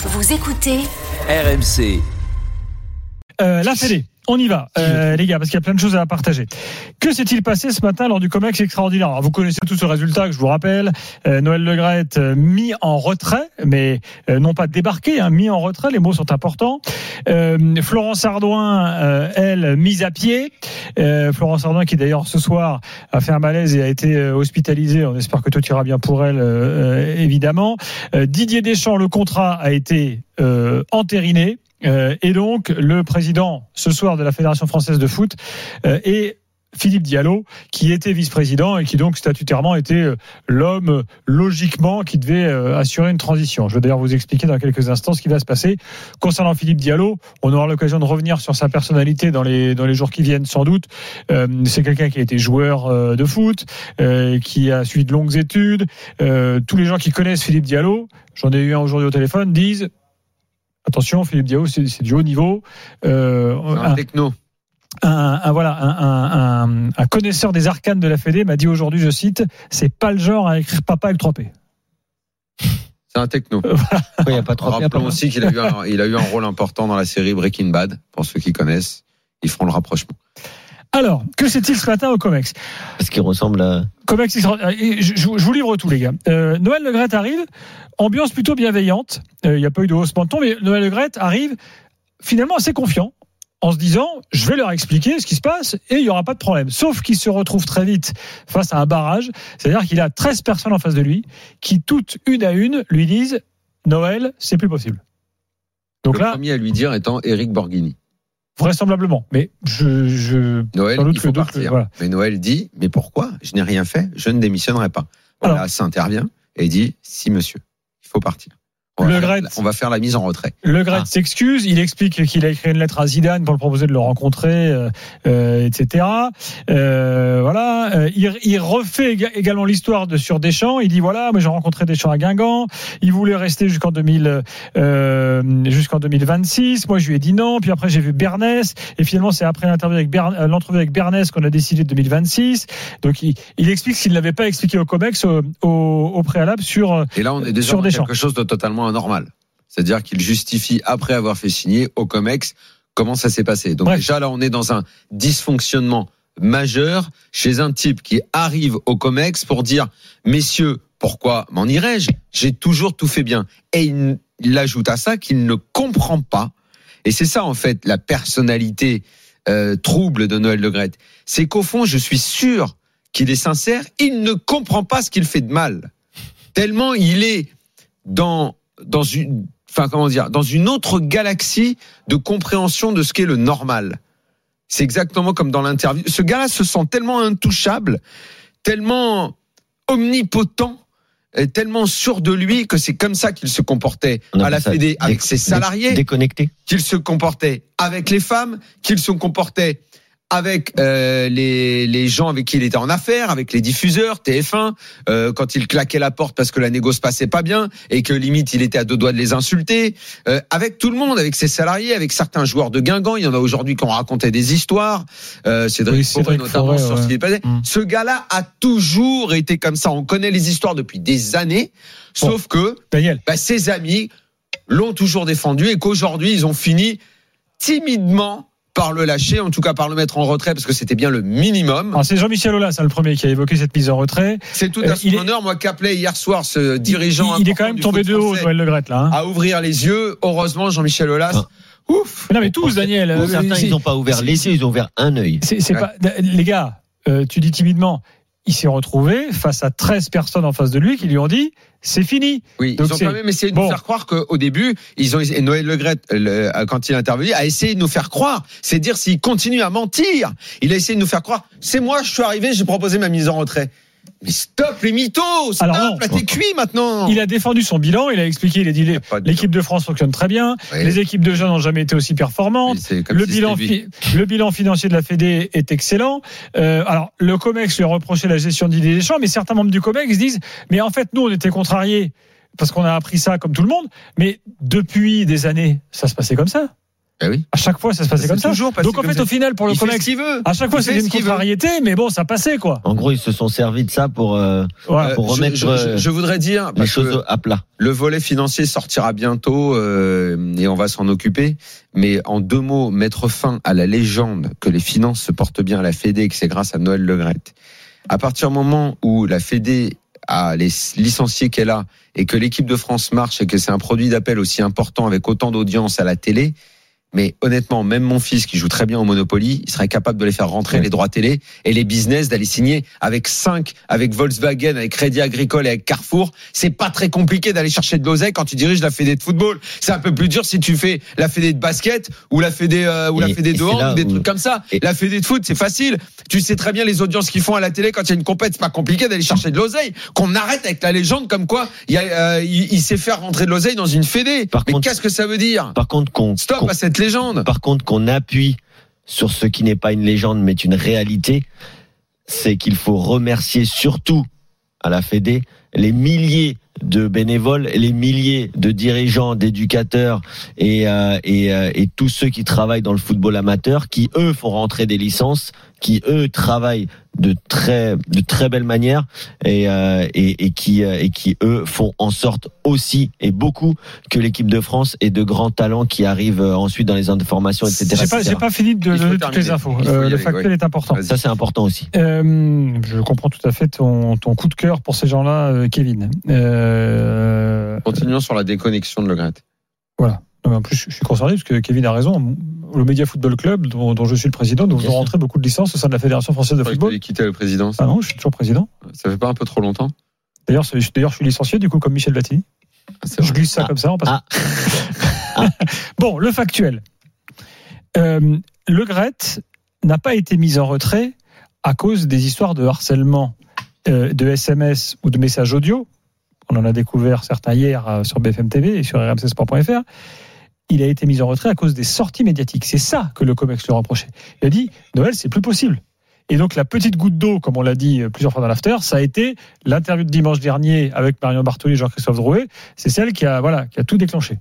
Vous écoutez RMC. Euh, la Fédé. On y va, euh, les gars, parce qu'il y a plein de choses à partager. Que s'est-il passé ce matin lors du COMEX extraordinaire Alors, Vous connaissez tout ce résultat que je vous rappelle. Euh, Noël Legrette euh, mis en retrait, mais euh, non pas débarqué, hein, mis en retrait. Les mots sont importants. Euh, Florence Ardouin, euh, elle, mise à pied. Euh, Florence Ardouin, qui d'ailleurs ce soir a fait un malaise et a été hospitalisée. On espère que tout ira bien pour elle, euh, évidemment. Euh, Didier Deschamps, le contrat a été euh, entériné. Euh, et donc, le président, ce soir, de la Fédération française de foot euh, est Philippe Diallo, qui était vice-président et qui donc statutairement était euh, l'homme euh, logiquement qui devait euh, assurer une transition. Je vais d'ailleurs vous expliquer dans quelques instants ce qui va se passer. Concernant Philippe Diallo, on aura l'occasion de revenir sur sa personnalité dans les, dans les jours qui viennent sans doute. Euh, C'est quelqu'un qui a été joueur de foot, euh, qui a suivi de longues études. Euh, tous les gens qui connaissent Philippe Diallo, j'en ai eu un aujourd'hui au téléphone, disent Attention, Philippe Diallo, c'est du haut niveau. Euh, Un un, techno. un- un- voilà, un, un- un- un connaisseur des arcanes de la Fédé m'a dit aujourd'hui, je cite, c'est pas le genre à écrire papa avec 3P. C'est un techno. Il n'y a pas trop Rappelons aussi qu'il a, eu un, il a eu un rôle important dans la série Breaking Bad. Pour ceux qui connaissent, ils feront le rapprochement. Alors, que s'est-il ce matin au COMEX Parce qu'il ressemble à. COMEX, et je, je- vous livre tout, les gars. Euh, Noël Le Graët arrive, ambiance plutôt bienveillante. Euh, Il n'y a pas eu de haussement de ton, mais Noël Le Graët arrive finalement assez confiant, en se disant, je vais leur expliquer ce qui se passe et il n'y aura pas de problème. Sauf qu'il se retrouve très vite face à un barrage, c'est-à-dire qu'il a 13 personnes en face de lui qui, toutes une à une, lui disent, Noël, c'est plus possible. Donc le là, premier à lui dire étant Eric Borghini. Vraisemblablement, mais je... je Noël, il faut voilà. Mais Noël dit, mais pourquoi Je n'ai rien fait, je ne démissionnerai pas? Voilà, Alors. ça intervient et dit, si monsieur, il faut partir. On va, Le faire, on va faire la mise en retrait. Le Gret Ah. s'excuse, il explique qu'il a écrit une lettre à Zidane pour le proposer de le rencontrer, euh, euh, etc. Euh, voilà, Euh, il, il refait éga- également l'histoire de sur Deschamps. Il dit voilà, moi j'ai rencontré Deschamps à Guingamp. Il voulait rester jusqu'en 2000, euh, jusqu'en 2026. Moi je lui ai dit non. Puis après j'ai vu Bernès et finalement c'est après l'interview avec euh, l'entrevue avec Bernès qu'on a décidé de 2026. Donc il, il explique qu'il n'avait pas expliqué au Comex au, au, au préalable sur Et là, on est déjà Sur Deschamps. quelque chose de totalement anormal. C'est-à-dire qu'il justifie, après avoir fait signer au COMEX, comment ça s'est passé. Donc Bref. déjà, là, on est dans un dysfonctionnement majeur chez un type qui arrive au COMEX pour dire, messieurs, pourquoi m'en irais-je J'ai toujours tout fait bien. Et il, il ajoute à ça qu'il ne comprend pas. Et c'est ça, en fait, la personnalité euh, trouble de Noël Le Graët. C'est qu'au fond, je suis sûr qu'il est sincère. Il ne comprend pas ce qu'il fait de mal. Tellement il est dans, dans une, enfin, comment dire, dans une autre galaxie de compréhension de ce qu'est le normal. C'est exactement comme dans l'interview. Ce gars-là se sent tellement intouchable, tellement omnipotent, tellement sûr de lui que c'est comme ça qu'il se comportait à la Fédé avec ses salariés Déconnecté. qu'il se comportait avec les femmes, qu'il se comportait avec euh, les, les gens avec qui il était en affaires, avec les diffuseurs, TF1, euh, quand il claquait la porte parce que la négo se passait pas bien et que limite il était à deux doigts de les insulter, euh, avec tout le monde, avec ses salariés, avec certains joueurs de Guingamp, il y en a aujourd'hui qui ont raconté des histoires, euh, Cédric, Oui, Forêt notamment Forêt, sur ouais. ce qui est passé. Mm. Ce gars-là a toujours été comme ça, on connaît les histoires depuis des années, Bon. sauf que Daniel. bah, ses amis l'ont toujours défendu et qu'aujourd'hui, ils ont fini timidement par le lâcher, en tout cas par le mettre en retrait, parce que c'était bien le minimum. Alors c'est Jean-Michel Aulas, hein, le premier qui a évoqué cette mise en retrait. C'est tout Euh, à son il est- honneur. Moi, qu'appelait hier soir ce dirigeant il, il est quand même tombé de haut, Noël Le Graët, là. hein. à ouvrir les yeux. Heureusement, Jean-Michel Aulas. Ah. Ouf Mais non, mais tous, Daniel. Pour euh, certains, ils n'ont pas ouvert les yeux, ils ont ouvert un œil. C'est c'est Ouais. pas les gars. euh, tu dis timidement. Il s'est retrouvé face à 13 personnes en face de lui qui lui ont dit c'est fini. Oui, Donc ils ont quand même essayé de bon. nous faire croire qu'au début, ils ont et Noël Le Graët, le- quand il est intervenu, a essayé de nous faire croire. C'est dire s'il continue à mentir, il a essayé de nous faire croire. C'est moi, je suis arrivé, j'ai proposé ma mise en retrait. Mais stop les mythos, stop, Alors non. là t'es cuit maintenant. Il a défendu son bilan. Il a expliqué. Il a dit l'équipe de France fonctionne très bien. Les équipes de jeunes n'ont jamais été aussi performantes. Si bilan, le bilan financier de la Fédé est excellent. Euh, alors, le COMEX lui a reproché la gestion d'idées des champs, mais certains membres du COMEX disent, mais en fait, nous, on était contrariés parce qu'on a appris ça comme tout le monde, mais depuis des années, ça se passait comme ça. Eh oui. À chaque fois, ça se passait C'est comme ça. passé Donc en fait, ça. au final, pour le Il fait ce Comex, veut. à chaque fois, Il fait c'était ce une contrariété, mais bon, ça passait quoi. En gros, ils se sont servis de ça pour euh, Voilà. Euh, pour remettre, je, je- euh, je voudrais dire les parce que choses à plat. le volet financier sortira bientôt euh, et on va s'en occuper. Mais en deux mots, mettre fin à la légende que les finances se portent bien à la Fédé et que c'est grâce à Noël Legrette. À partir du moment où la Fédé a les licenciés qu'elle a et que l'équipe de France marche et que c'est un produit d'appel aussi important avec autant d'audience à la télé, mais honnêtement, même mon fils qui joue très bien au Monopoly, il serait capable de les faire rentrer les droits télé et les business d'aller signer avec 5, avec Volkswagen, avec Crédit Agricole et avec Carrefour. C'est pas très compliqué d'aller chercher de l'oseille quand tu diriges la fédé de football. C'est un peu plus dur si tu fais la fédé de basket ou la fédé euh, ou la fédé de hand ou des où- trucs comme ça. et- La fédé de foot, c'est facile. Tu sais très bien les audiences qu'ils font à la télé quand il y a une compète. C'est pas compliqué d'aller chercher de l'oseille. Qu'on arrête avec la légende comme quoi il, y a, euh, il, il sait faire rentrer de l'oseille dans une fédé. Par Mais qu'est-ce que ça veut dire? Par contre, qu'on Stop à cette par contre qu'on appuie sur ce qui n'est pas une légende mais une réalité, c'est qu'il faut remercier surtout à la Fédé les milliers de bénévoles, les milliers de dirigeants, d'éducateurs et, euh, euh, et tous ceux qui travaillent dans le football amateur, qui eux font rentrer des licences, qui eux travaillent de très de très belle manière et, euh, et, et qui euh, et qui eux font en sorte aussi et beaucoup que l'équipe de France ait de grands talents qui arrivent euh, ensuite dans les informations etc. J'ai pas, j'ai pas fini de donner toutes les infos. Euh, le factuel ouais. est important. Ça c'est important aussi. Euh, je comprends tout à fait ton, ton coup de cœur pour ces gens-là, Kevin. Euh, Continuons sur la déconnexion de Le Gret. voilà. Non, mais en plus, je suis concerné parce que Kevin a raison. Le Média Football Club, dont, dont je suis le président, nous sûr. rentré beaucoup de licences au sein de la Fédération française de football. t'allais quitter la présidence. Ah non, je suis toujours président. Ça fait pas un peu trop longtemps D'ailleurs, je suis licencié, du coup, comme Michel Platini. Ah, Je glisse ça Ah. comme ça en passant. Ah. bon, le factuel. Euh, le Gret n'a pas été mis en retrait à cause des histoires de harcèlement euh, de SMS ou de messages audio. On en a découvert certains hier euh, sur BFM TV et sur rmcsport.fr. Il a été mis en retrait à cause des sorties médiatiques. C'est ça que le COMEX lui reprochait. Il a dit Noël, c'est plus possible. Et donc la petite goutte d'eau, comme on l'a dit euh, plusieurs fois dans l'after, ça a été l'interview de dimanche dernier avec Marion Bartoli et Jean-Christophe Drouet. C'est celle qui a voilà qui a tout déclenché.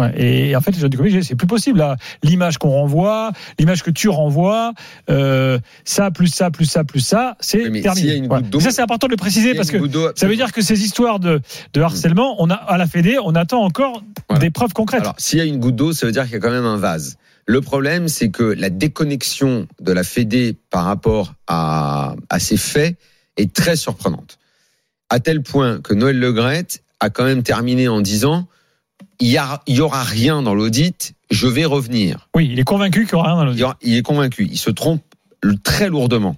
Ouais, et en fait, les gens du COMEX, c'est plus possible. là. L'image qu'on renvoie, l'image que tu renvoies, euh, ça plus ça plus ça plus ça, c'est mais terminé. Et ça, c'est important de le préciser parce que ça veut dire que ces histoires de, de harcèlement, on a à la Fédé, on attend encore Voilà. des preuves concrètes. Alors, s'il y a une goutte d'eau, ça veut dire qu'il y a quand même un vase. Le problème, c'est que la déconnexion de la Fédé par rapport à, à ces faits est très surprenante. À tel point que Noël Legrette a quand même terminé en disant il y, a- il y aura rien dans l'audit, je vais revenir. Oui, il est convaincu qu'il n'y aura rien dans l'audit. y il est convaincu. Il se trompe très lourdement.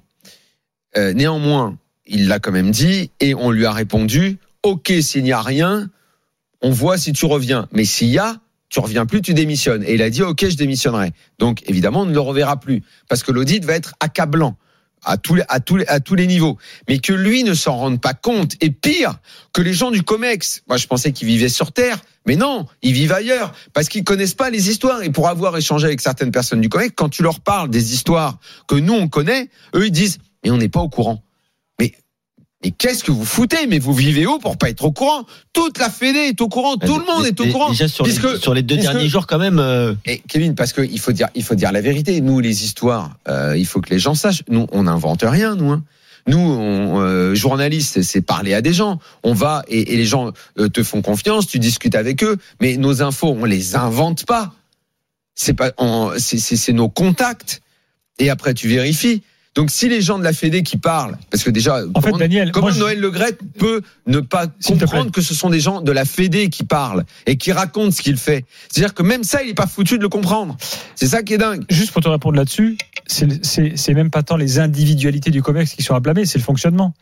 Euh, néanmoins, il l'a quand même dit et on lui a répondu Ok, s'il n'y a rien, on voit si tu reviens. Mais s'il y a, tu reviens plus, tu démissionnes. Et il a dit Ok, je démissionnerai. Donc évidemment, on ne le reverra plus parce que l'audit va être accablant à tous les, à tous les, à tous les niveaux. Mais que lui ne s'en rende pas compte. Et pire, que les gens du COMEX, moi je pensais qu'ils vivaient sur Terre, mais non, ils vivent ailleurs parce qu'ils connaissent pas les histoires. Et pour avoir échangé avec certaines personnes du COMEX, quand tu leur parles des histoires que nous on connaît, eux ils disent mais on n'est pas au courant. Mais mais qu'est-ce que vous foutez Mais vous vivez où pour pas être au courant? Toute la Fédé est au courant, tout le monde est au courant. Déjà sur, les, sur les deux derniers jours quand même. euh, et Kevin, parce qu'il faut dire, il faut dire la vérité. Nous, les histoires, euh, il faut que les gens sachent. Nous, on n'invente rien, nous. hein. Nous, on, euh, journalistes, c'est parler à des gens. On va et, et les gens euh, te font confiance, tu discutes avec eux. Mais nos infos, on les invente pas. C'est pas, on- c'est- c'est c'est nos contacts. Et après, tu vérifies. Donc, si les gens de la Fédé qui parlent, parce que déjà, En fait, comment- Daniel, Comment moi, Noël Legrette peut ne pas comprendre que ce sont des gens de la Fédé qui parlent et qui racontent ce qu'il fait C'est-à-dire que même ça, il n'est pas foutu de le comprendre. C'est ça qui est dingue. juste pour te répondre là-dessus, c'est- même pas tant les individualités du COMEX qui sont à blâmer, c'est le fonctionnement.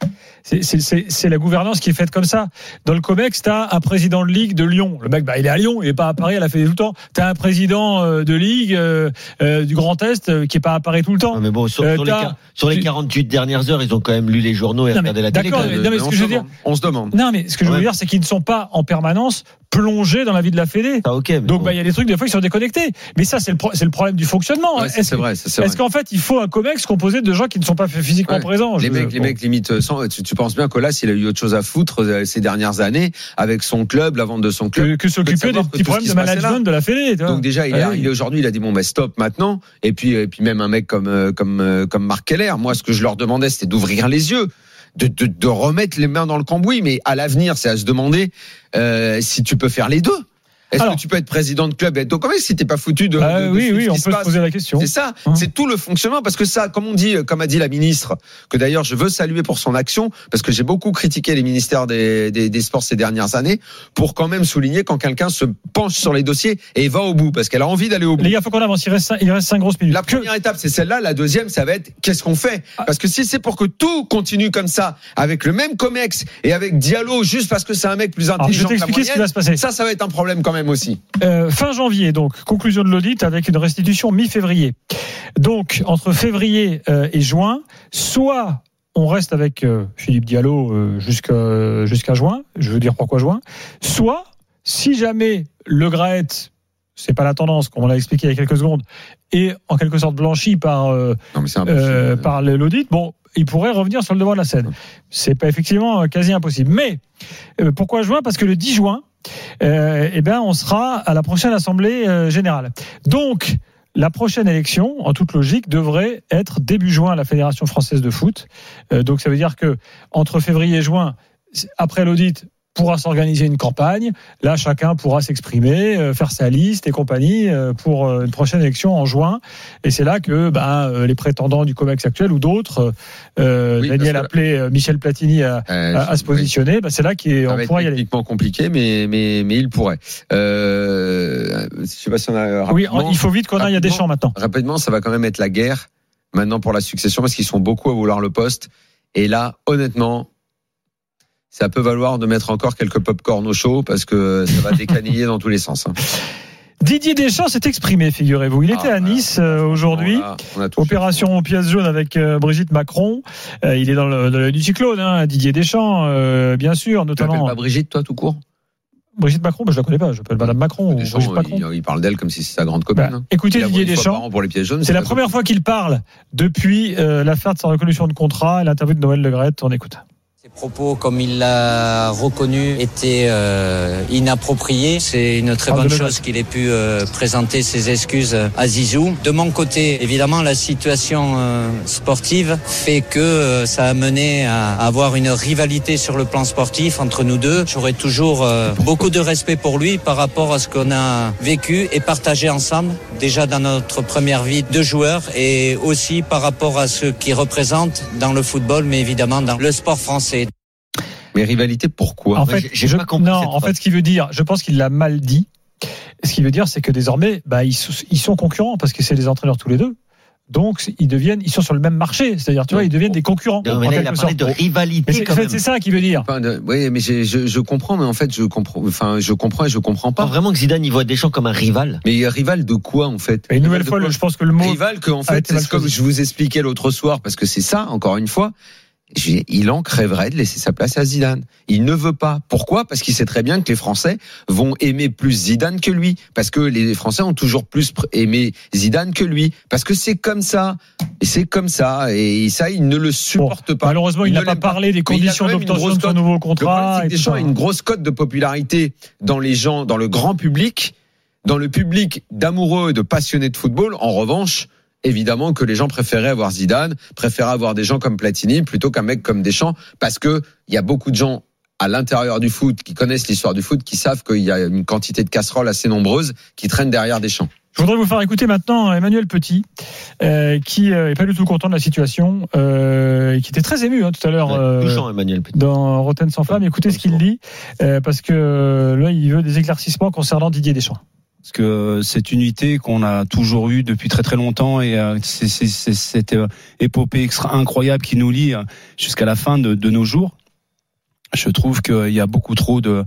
C'est- la gouvernance qui est faite comme ça. Dans le COMEX, tu as un président de ligue de Lyon. Le mec, bah, il est à Lyon, il est pas à Paris, elle a fait tout le temps. Tu as un président euh, de ligue euh, euh, du Grand Est euh, qui est pas à Paris tout le temps. non, mais bon, sur, Euh, sur les, quar- sur les tu- 48 dernières heures, ils ont quand même lu les journaux et Non, mais regardé la télé. d'accord, mais- non, mais ce on que se je veux dire- demande. On se demande. Non, mais ce que je veux dire, c'est qu'ils ne sont pas en permanence plongé dans la vie de la Fédé. Ah, ok. mais Donc bon. bah, il y a des trucs des fois qui sont déconnectés. Mais ça c'est le pro- c'est le problème du fonctionnement. Ouais, Est-ce vrai, ça, c'est vrai. est-ce qu'en fait il faut un comex composé de gens qui ne sont pas physiquement Ouais. présents Les Je- mecs, les bon. mecs limite euh, sans, tu, tu penses bien que là, s'il a eu autre chose à foutre euh, ces dernières années avec son club, la vente de son club. que, que s'occuper des petits problèmes de management de la Fédé. tu vois. Donc déjà, il est Ouais, arrivé aujourd'hui, il a dit bon ben stop maintenant. Et puis, et puis même un mec comme euh, comme euh, comme Marc Keller, moi ce que je leur demandais, c'était d'ouvrir les yeux. De, de, remettre les mains dans le cambouis, mais à l'avenir, c'est à se demander euh, si tu peux faire les deux. Est-ce que tu peux être président de club et être au commerce si t'es pas foutu de, Ah de- de oui, oui, on peut se poser la question. c'est ça, Hein. c'est tout le fonctionnement parce que ça, comme on dit, comme a dit la ministre, que d'ailleurs je veux saluer pour son action parce que j'ai beaucoup critiqué les ministères des, des, des sports ces dernières années pour quand même souligner quand quelqu'un se penche sur les dossiers et va au bout parce qu'elle a envie d'aller au bout. Les gars, faut qu'on avance. Il reste, cinq- il reste cinq grosses minutes. La Que- première étape, c'est celle-là. La deuxième, ça va être qu'est-ce qu'on fait? Ah. Parce que si c'est pour que tout continue comme ça, avec le même comex et avec Diallo, juste parce que c'est un mec plus Alors, je vais intelligent que la t'expliquer ce qui va moyenne, se passer. ça, ça va être un problème quand même aussi. Euh, fin janvier, donc, conclusion de l'audit avec une restitution mi-février. Donc, entre février euh, et juin, soit on reste avec euh, Philippe Diallo jusqu'à juin, je veux dire pourquoi juin, soit, si jamais le Graet, c'est pas la tendance, comme on l'a expliqué il y a quelques secondes, est en quelque sorte blanchi par, euh, Non, euh, par l'audit, bon, il pourrait revenir sur le devant de la scène. C'est pas effectivement euh, quasi impossible. Mais euh, pourquoi juin? Parce que le 10 juin, euh, eh ben, on sera à la prochaine assemblée euh, générale. Donc, la prochaine élection, en toute logique, devrait être début juin à la Fédération française de foot. Euh, donc, ça veut dire que entre février et juin, après l'audit, pourra s'organiser une campagne. Là, chacun pourra s'exprimer, euh, faire sa liste et compagnie euh, pour euh, une prochaine élection en juin. Et c'est là que ben, les prétendants du COMEX actuel ou d'autres, Oui, Daniel appelé Michel Platini à, à- à se positionner, ben, c'est là qu'on pourra y aller. techniquement compliqué, mais, mais, mais il pourrait. Je sais pas si on a. Oui, il faut vite qu'on aille à des rapidement. champs maintenant. Rapidement, ça va quand même être la guerre maintenant pour la succession parce qu'ils sont beaucoup à vouloir le poste. Et là, honnêtement, ça peut valoir de mettre encore quelques pop-corn au chaud parce que ça va décaniller dans tous les sens. hein. Didier Deschamps s'est exprimé, figurez-vous. Il était Ah, à Nice euh, aujourd'hui. Opération pièce jaune avec euh, Brigitte Macron. Euh, il est dans le, dans le du cyclone, hein, Didier Deschamps, euh, bien sûr, fait. Tu notamment. pas Brigitte, toi, tout court? Brigitte Macron, bah, je la connais pas, je l'appelle Madame Macron Deschamps, Brigitte Macron. il, il parle d'elle comme si c'était sa grande Bah, copine. hein. écoutez Didier Deschamps, an pour les pièces jaunes. c'est la première fois qu'il parle depuis euh, l'affaire de sa reconnaissance de contrat et l'interview de Noël Le Graët. On écoute. Ces propos, comme il l'a reconnu, étaient euh, inappropriés. C'est une très de bonne chose qu'il ait pu euh, présenter ses excuses à Zizou. De mon côté, évidemment, la situation euh, sportive fait que euh, ça a mené à avoir une rivalité sur le plan sportif entre nous deux. J'aurais toujours euh, beaucoup de respect pour lui par rapport à ce qu'on a vécu et partagé ensemble, déjà dans notre première vie de joueur et aussi par rapport à ce qu'il représente dans le football, mais évidemment dans le sport français. Mais rivalité, pourquoi En fait, j'ai- j'ai je- pas compris non, cette en fait, ce qu'il veut dire, je pense qu'il l'a mal dit. Ce qu'il veut dire, c'est que désormais, bah, ils, sont- ils sont concurrents parce que c'est des entraîneurs tous les deux. Donc, ils deviennent, ils sont sur le même marché. C'est-à-dire, tu vois, ils deviennent des concurrents. Non, mais là, il a parlé sorte. de rivalité Mais c'est ça qu'il veut dire. Enfin, de- oui, mais je, je comprends, mais en fait, je comprends. Enfin, je comprends et je comprends Pas pas. vraiment que Zidane y voit Deschamps comme un rival. Mais rival de quoi en fait? Et une nouvelle fois, je pense que le mot. rival que en fait, c'est comme je vous expliquais l'autre soir, parce que c'est ça, encore une fois. Il en crèverait de laisser sa place à Zidane. Il ne veut pas. Pourquoi? Parce qu'il sait très bien que les Français vont aimer plus Zidane que lui. Parce que les Français ont toujours plus aimé Zidane que lui. Parce que c'est comme ça. Et c'est comme ça. Et ça, il ne le supporte pas. Malheureusement, il Il n'a pas parlé des conditions d'obtention de son nouveau Le contrat. que tout Deschamps a une grosse cote de popularité dans les gens, dans le grand public, dans le public d'amoureux et de passionnés de football. En revanche, évidemment que les gens préféraient avoir Zidane, préféraient avoir des gens comme Platini plutôt qu'un mec comme Deschamps, parce que il y a beaucoup de gens à l'intérieur du foot qui connaissent l'histoire du foot, qui savent qu'il y a une quantité de casseroles assez nombreuse qui traînent derrière Deschamps. Je voudrais vous faire écouter maintenant Emmanuel Petit, euh, qui euh, est pas du tout content de la situation, euh, et qui était très ému hein, tout à l'heure. euh, Touchant, Emmanuel. Petit. dans Rotten sans flamme. Écoutez ce qu'il dit, euh, parce que euh, là, il veut des éclaircissements concernant Didier Deschamps. Parce que c'est une unité qu'on a toujours eue depuis très très longtemps et euh, c'est cette euh, épopée extra incroyable qui nous lie euh, jusqu'à la fin de nos jours. Je trouve qu'il y a beaucoup trop de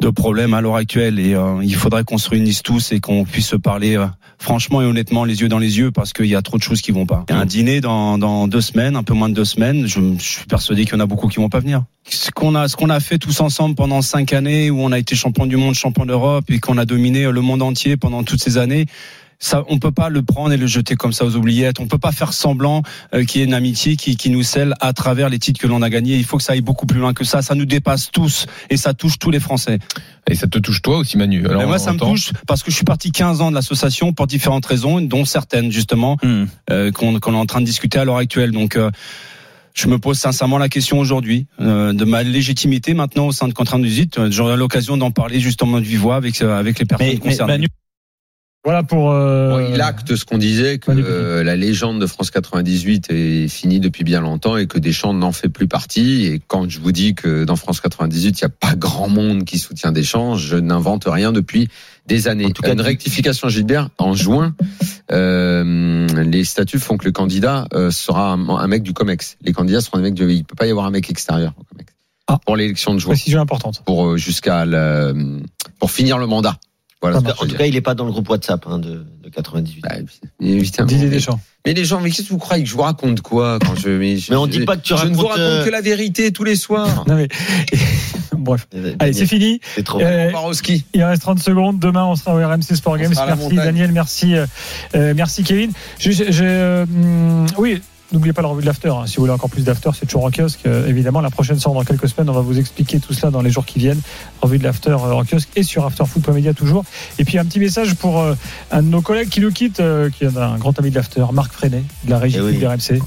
de problèmes à l'heure actuelle et euh, il faudrait qu'on se réunisse tous et qu'on puisse se parler euh, franchement et honnêtement les yeux dans les yeux parce qu'il y a trop de choses qui vont pas. Un dîner dans, dans deux semaines, un peu moins de deux semaines. Je, je suis persuadé qu'il y en a beaucoup qui vont pas venir. Ce qu'on a, ce qu'on a fait tous ensemble pendant cinq années où on a été champion du monde, champion d'Europe et qu'on a dominé le monde entier pendant toutes ces années ça, on peut pas le prendre et le jeter comme ça aux oubliettes. On peut pas faire semblant euh, qu'il y ait une amitié qui, qui nous scelle à travers les titres que l'on a gagnés. Il faut que ça aille beaucoup plus loin que ça. Ça nous dépasse tous et ça touche tous les Français. Et ça te touche toi aussi, Manu. Alors, moi, ça me touche parce que je suis parti 15 ans de l'association pour différentes raisons, dont certaines justement hmm. euh, qu'on est en train de discuter à l'heure actuelle. Donc euh, je me pose sincèrement la question aujourd'hui euh, de ma légitimité maintenant au sein de Contrainte Visite. J'aurai l'occasion d'en parler justement du voix avec avec les personnes concernées. Voilà pour. Euh... il acte ce qu'on disait que euh, la légende de France 98 est finie depuis bien longtemps et que Deschamps n'en fait plus partie. Et quand je vous dis que dans France 98 il n'y a pas grand monde qui soutient Deschamps, je n'invente rien depuis des années. En tout cas, une rectification Gilbert en juin. Euh, les statuts font que le candidat euh, sera un, mec du Comex. Les candidats seront des mecs du. Il peut pas y avoir un mec extérieur au Comex. Ah. Pour l'élection de juin. Précision importante. Pour euh, jusqu'à pour finir le mandat. Voilà, en tout cas, il n'est pas dans le groupe WhatsApp hein, de, de 98. Bah, évidemment. Didier Deschamps. Mais les gens, mais qu'est-ce que vous croyez que je vous raconte quoi quand je Mais, mais on dit pas que tu racontes. Je ne vous raconte que la vérité tous les soirs. non mais bref. Allez, c'est fini. C'est trop. Euh, il reste 30 secondes. Demain, on sera au RMC Sport Games. Merci Daniel, merci, euh, euh, merci Kevin. Je, je, euh, oui. N'oubliez pas la revue de l'after. Hein. Si vous voulez encore plus d'after, c'est toujours en kiosque. Euh, évidemment, la prochaine sort dans quelques semaines. On va vous expliquer tout cela dans les jours qui viennent. Revue de l'after euh, en kiosque et sur afterfoot.media toujours. Et puis un petit message pour euh, un de nos collègues qui nous quitte, qui est un grand ami de l'after, Marc Freinet, de la régie eh oui. RMC.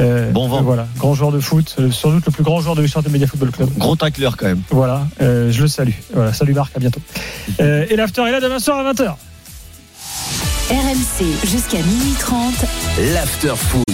Euh, bon vent. voilà, grand joueur de foot, sans doute le plus grand joueur de l'histoire de Media Football Club. Gros tacleur quand même. Voilà, euh, je le salue. Voilà, salut Marc, à bientôt. Euh, et l'after est là demain soir à 20h. RMC jusqu'à minuit 30. L'after foot.